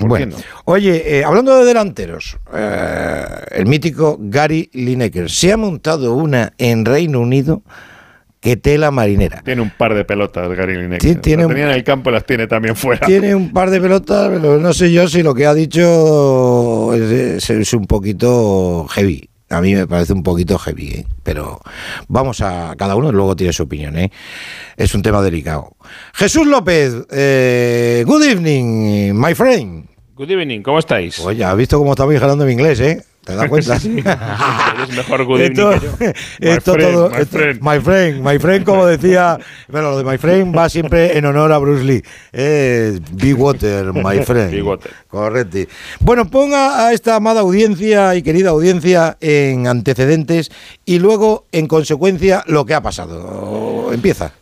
Bueno, oye, eh, hablando de delanteros, eh, el mítico Gary Lineker se ha montado una en Reino Unido que tela marinera. Tiene un par de pelotas Gary Lineker. Tiene, tenía en el campo las tiene también fuera. Tiene un par de pelotas, pero no sé yo si lo que ha dicho es un poquito heavy. A mí me parece un poquito heavy, ¿eh? pero vamos a cada uno luego tiene su opinión. ¿eh? Es un tema delicado. Jesús López, eh, good evening, my friend. Good evening, ¿cómo estáis? Oye, has visto cómo estamos hablando mi inglés, ¿eh? ¿Te das cuenta? es mejor good esto, esto todo, my, friend. my friend, my friend, como decía, bueno, lo de my friend va siempre en honor a Bruce Lee. Eh, be water, my friend. Be water. Correcto. Bueno, ponga a esta amada audiencia y querida audiencia en antecedentes y luego, en consecuencia, lo que ha pasado. Empieza.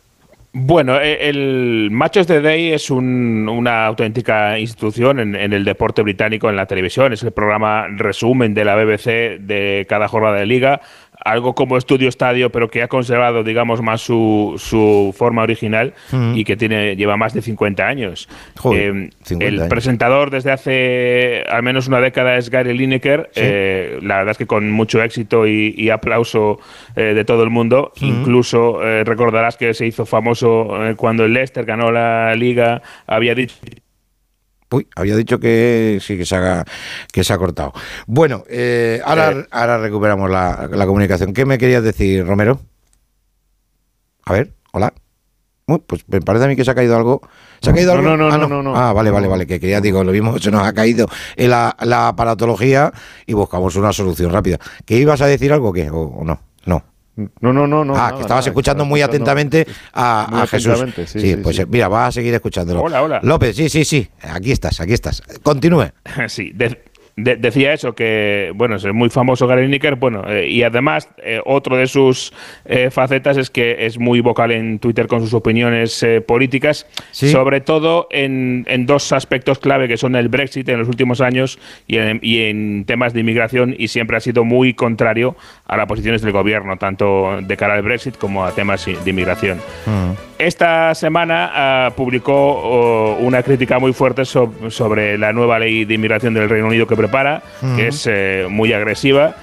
Bueno, e, el Matches de Day es una auténtica institución en, el deporte británico en la televisión. Es el programa resumen de la BBC de cada jornada de liga algo como Estudio Estadio, pero que ha conservado, digamos, más su, su forma original y que tiene lleva más de 50 años. Eh, el presentador desde hace al menos una década es Gary Lineker, eh, la verdad es que con mucho éxito y, aplauso eh, de todo el mundo. Incluso recordarás que se hizo famoso cuando el Leicester ganó la liga, había dicho Uy, había dicho que sí, que se, haga, que se ha cortado. Bueno, eh, ahora, eh. ahora recuperamos la, comunicación. ¿Qué me querías decir, Romero? A ver, hola. pues me parece a mí que se ha caído algo. ¿Se ha caído algo? No, no, ah, no, no, Ah, vale, vale, vale. Que quería, digo, lo mismo, se nos ha caído en la, aparatología y buscamos una solución rápida. ¿Que ibas a decir algo o qué? ¿O no? No. No, no, no, no. Ah, que estabas escuchando muy atentamente a, Jesús. Sí, pues mira, vas a seguir escuchándolo. Hola, hola. López, sí, sí, sí. Aquí estás, aquí estás. Continúe. Sí, decía eso, que bueno, es muy famoso Gary Lineker, bueno, eh, y además eh, otro de sus eh, facetas es que es muy vocal en Twitter con sus opiniones políticas, sobre todo en, dos aspectos clave que son el Brexit en los últimos años y en, temas de inmigración y siempre ha sido muy contrario a las posiciones del gobierno, tanto de cara al Brexit como a temas de inmigración. Mm. Esta semana ah, publicó oh, una crítica muy fuerte sobre la nueva ley de inmigración del Reino Unido que prepara, que es eh, muy agresiva.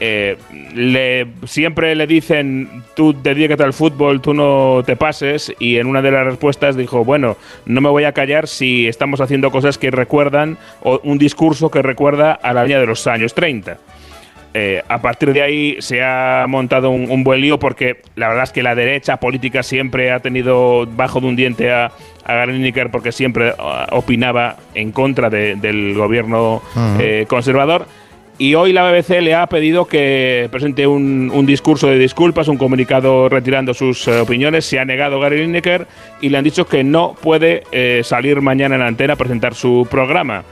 Eh, le, siempre le dicen, tú dedícate al fútbol, tú no te pases, y en una de las respuestas dijo, bueno, no me voy a callar si estamos haciendo cosas que recuerdan, o un discurso que recuerda a la línea de los años 30. Eh, a partir de ahí se ha montado un, buen lío porque la verdad es que la derecha política siempre ha tenido bajo de un diente a, a Gary porque siempre uh, opinaba en contra del gobierno eh, conservador. Y hoy la BBC le ha pedido que presente un, discurso de disculpas, un comunicado retirando sus eh, opiniones. Se ha negado Gary Lineker y le han dicho que no puede salir mañana en la antena a presentar su programa.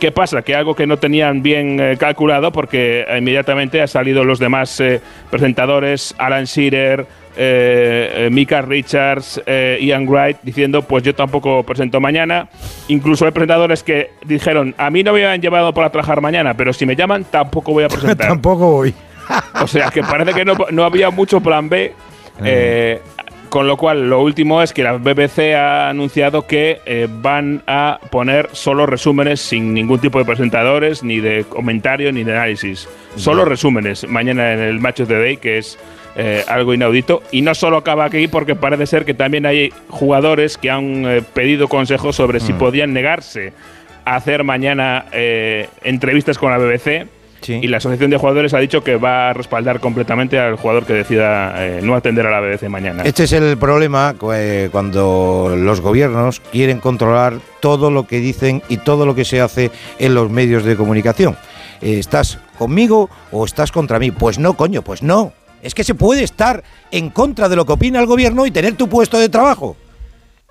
¿Qué pasa? Que algo que no tenían bien eh, calculado, porque inmediatamente han salido los demás eh, presentadores, Alan Shearer, eh, Mika Richards, Ian Wright, diciendo, pues yo tampoco presento mañana. Incluso hay presentadores que dijeron, a mí no me habían llevado para trabajar mañana, pero si me llaman, tampoco voy a presentar. tampoco voy. o sea, que parece que no, había mucho plan B. Con lo cual, lo último es que la BBC ha anunciado que eh, van a poner solo resúmenes sin ningún tipo de presentadores, ni de comentario, ni de análisis. Solo resúmenes mañana en el Match of the Day, que es eh, algo inaudito. Y no solo acaba aquí, porque parece ser que también hay jugadores que han eh, pedido consejos sobre si mm. podían negarse a hacer mañana entrevistas con la BBC y la Asociación de Jugadores ha dicho que va a respaldar completamente al jugador que decida eh, no atender a la BBC mañana. Este es el problema eh, cuando los gobiernos quieren controlar todo lo que dicen y todo lo que se hace en los medios de comunicación. Eh, ¿Estás conmigo o estás contra mí? Pues no, coño, pues no. Es que se puede estar en contra de lo que opina el gobierno y tener tu puesto de trabajo.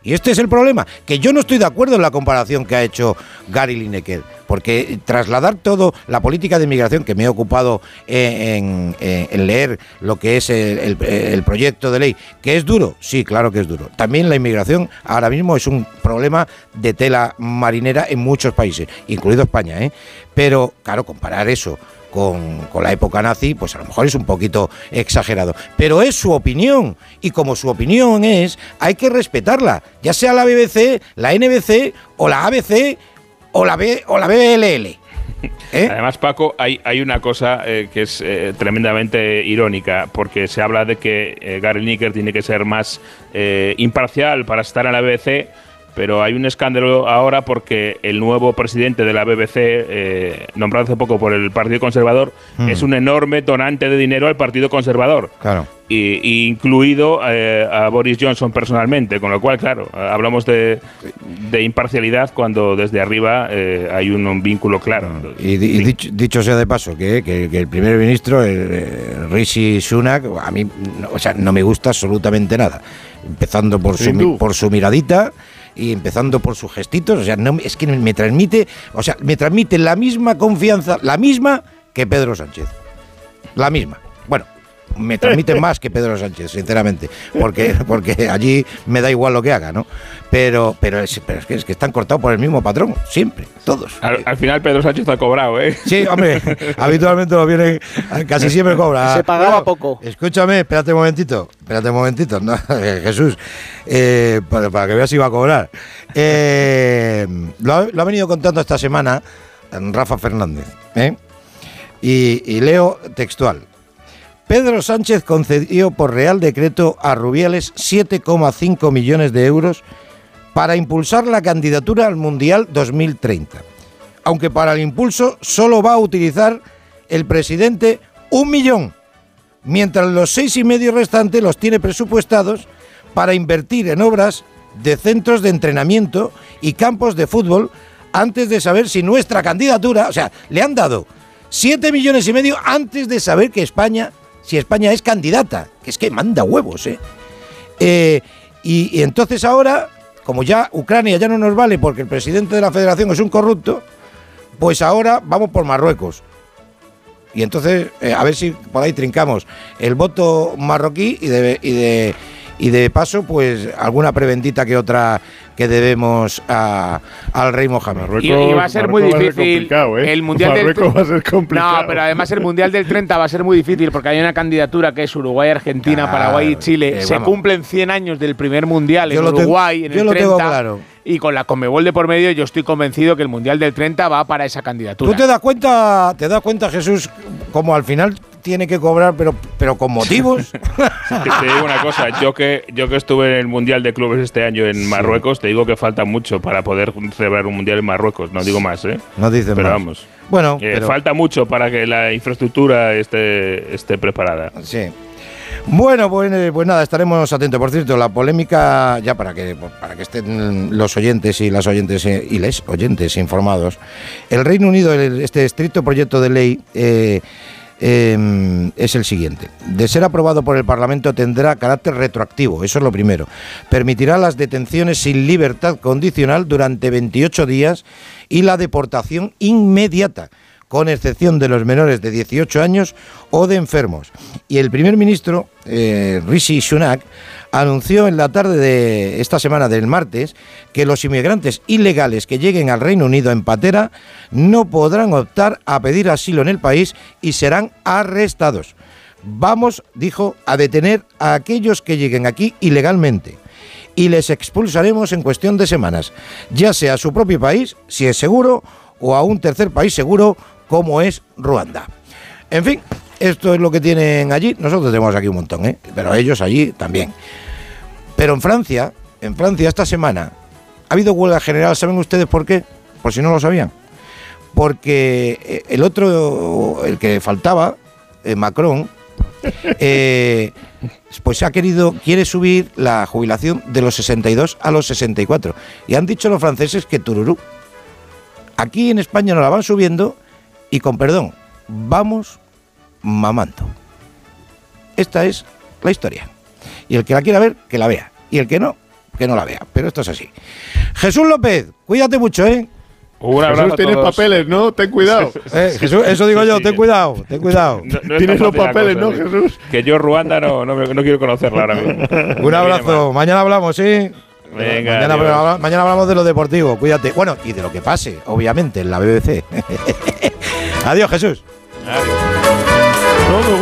Y este es el problema, que yo no estoy de acuerdo en la comparación que ha hecho Gary Lineker, porque trasladar todo la política de inmigración, que me he ocupado en, leer lo que es el, proyecto de ley, que es duro, sí, claro que es duro. También la inmigración ahora mismo es un problema de tela marinera en muchos países, incluido España, ¿eh? Pero, claro, comparar eso con, la época nazi, pues a lo mejor es un poquito exagerado. Pero es su opinión. Y como su opinión es, hay que respetarla. Ya sea la BBC, la NBC o la ABC o la, B, o la BLL. ¿Eh? Además, Paco, hay, hay una cosa eh, que es eh, tremendamente irónica, porque se habla de que Gary Nicker tiene que ser más imparcial para estar en la BBC pero hay un escándalo ahora porque el nuevo presidente de la BBC, eh, nombrado hace poco por el Partido Conservador, hmm. es un enorme donante de dinero al Partido Conservador. Claro. Y, incluido eh, a Boris Johnson personalmente, con lo cual, claro, hablamos de, imparcialidad cuando desde arriba eh, hay un, vínculo claro. Y, dicho, sea de paso, que, el primer ministro, Rishi Sunak, a mí o sea, no me gusta absolutamente nada. Empezando por, su, por su miradita y empezando por sus gestitos, o sea, no, es que me transmite, o sea, me transmite la misma confianza, la misma que Pedro Sánchez. La misma. Bueno, me transmite más que Pedro Sánchez, sinceramente, porque, porque allí me da igual lo que haga, ¿no? Pero, pero, es, pero es, que, es que están cortados por el mismo patrón, siempre, todos. Al, final Pedro Sánchez ha cobrado, ¿eh? Sí, hombre, habitualmente lo viene, casi siempre cobra. Se pagaba poco. Escúchame, espérate un momentito, espérate un momentito, no, Jesús, eh, para, que veas si va a cobrar. Eh, lo, ha, venido contando esta semana Rafa Fernández, ¿eh? y leo textual. Pedro Sánchez concedió por Real Decreto a Rubiales 7,5 millones de euros para impulsar la candidatura al Mundial 2030. Aunque para el impulso solo va a utilizar el presidente un millón, mientras los seis y medio restantes los tiene presupuestados para invertir en obras de centros de entrenamiento y campos de fútbol antes de saber si nuestra candidatura, o sea, le han dado siete millones y medio antes de saber que España si España es candidata, que es que manda huevos, ¿eh? eh y, entonces ahora, como ya Ucrania ya no nos vale porque el presidente de la federación es un corrupto, pues ahora vamos por Marruecos. Y entonces, eh, a ver si por ahí trincamos el voto marroquí y de, y de, y de paso, pues alguna preventita que otra que debemos al rey Mohamed. y, va a ser muy difícil. ¿eh? El mundial del va a ser complicado. No, pero además el mundial del 30 va a ser muy difícil porque hay una candidatura que es Uruguay, Argentina, Paraguay y Chile. Se cumplen 100 años del primer mundial en Uruguay en el 30. Tengo claro. Y con la Conmebol de por medio, yo estoy convencido que el mundial del 30 va para esa candidatura. ¿Tú te das cuenta, te das cuenta, Jesús, como al final tiene que cobrar, pero, pero con motivos. te digo una cosa, yo que, yo que estuve en el Mundial de Clubes este año en Marruecos, te digo que falta mucho para poder celebrar un Mundial en Marruecos, no digo más, ¿eh? No dicen pero vamos. Bueno, eh, falta mucho para que la infraestructura esté, esté preparada. Sí. Bueno, pues, pues, nada, estaremos atentos. Por cierto, la polémica, ya para que, para que estén los oyentes y las oyentes eh, y les oyentes informados, el Reino Unido, este estricto proyecto de ley Em, es el siguiente. De ser aprobado por el Parlamento tendrá carácter retroactivo, eso es lo primero. Permitirá las detenciones sin libertad condicional durante 28 días y la deportación inmediata con excepción de los menores de 18 años o de enfermos. Y el primer ministro, eh, Rishi Sunak, anunció en la tarde de esta semana del martes que los inmigrantes ilegales que lleguen al Reino Unido en patera no podrán optar a pedir asilo en el país y serán arrestados. Vamos, dijo, a detener a aquellos que lleguen aquí ilegalmente y les expulsaremos en cuestión de semanas, ya sea a su propio país, si es seguro, o a un tercer país seguro como es Ruanda. En fin, esto es lo que tienen allí. Nosotros tenemos aquí un montón, ¿eh? pero ellos allí también. Pero en Francia, en Francia esta semana ha habido huelga general. ¿Saben ustedes por qué? Por si no lo sabían. Porque eh, el otro, el que faltaba, eh, Macron, eh, pues ha querido, quiere subir la jubilación de los 62 a los 64. Y han dicho los franceses que tururú. Aquí en España nos la van subiendo y con perdón, vamos mamando. Esta es la historia. Y el que la quiera ver, que la vea. Y el que no, que no la vea. Pero esto es así. Jesús López, cuídate mucho, ¿eh? Un Jesús, tienes papeles, ¿no? Ten cuidado. Eh, Jesús, eso digo yo, ten cuidado, ten cuidado. tienes los papeles, ¿no, Jesús? Que yo Ruanda no, no, no quiero conocerla ahora mismo. Un abrazo. Mañana hablamos, ¿sí? Venga, mañana, mañana, hablamos de lo deportivo, cuídate. Bueno, y de lo que pase, obviamente, en la BBC. Adiós, Jesús. Adiós.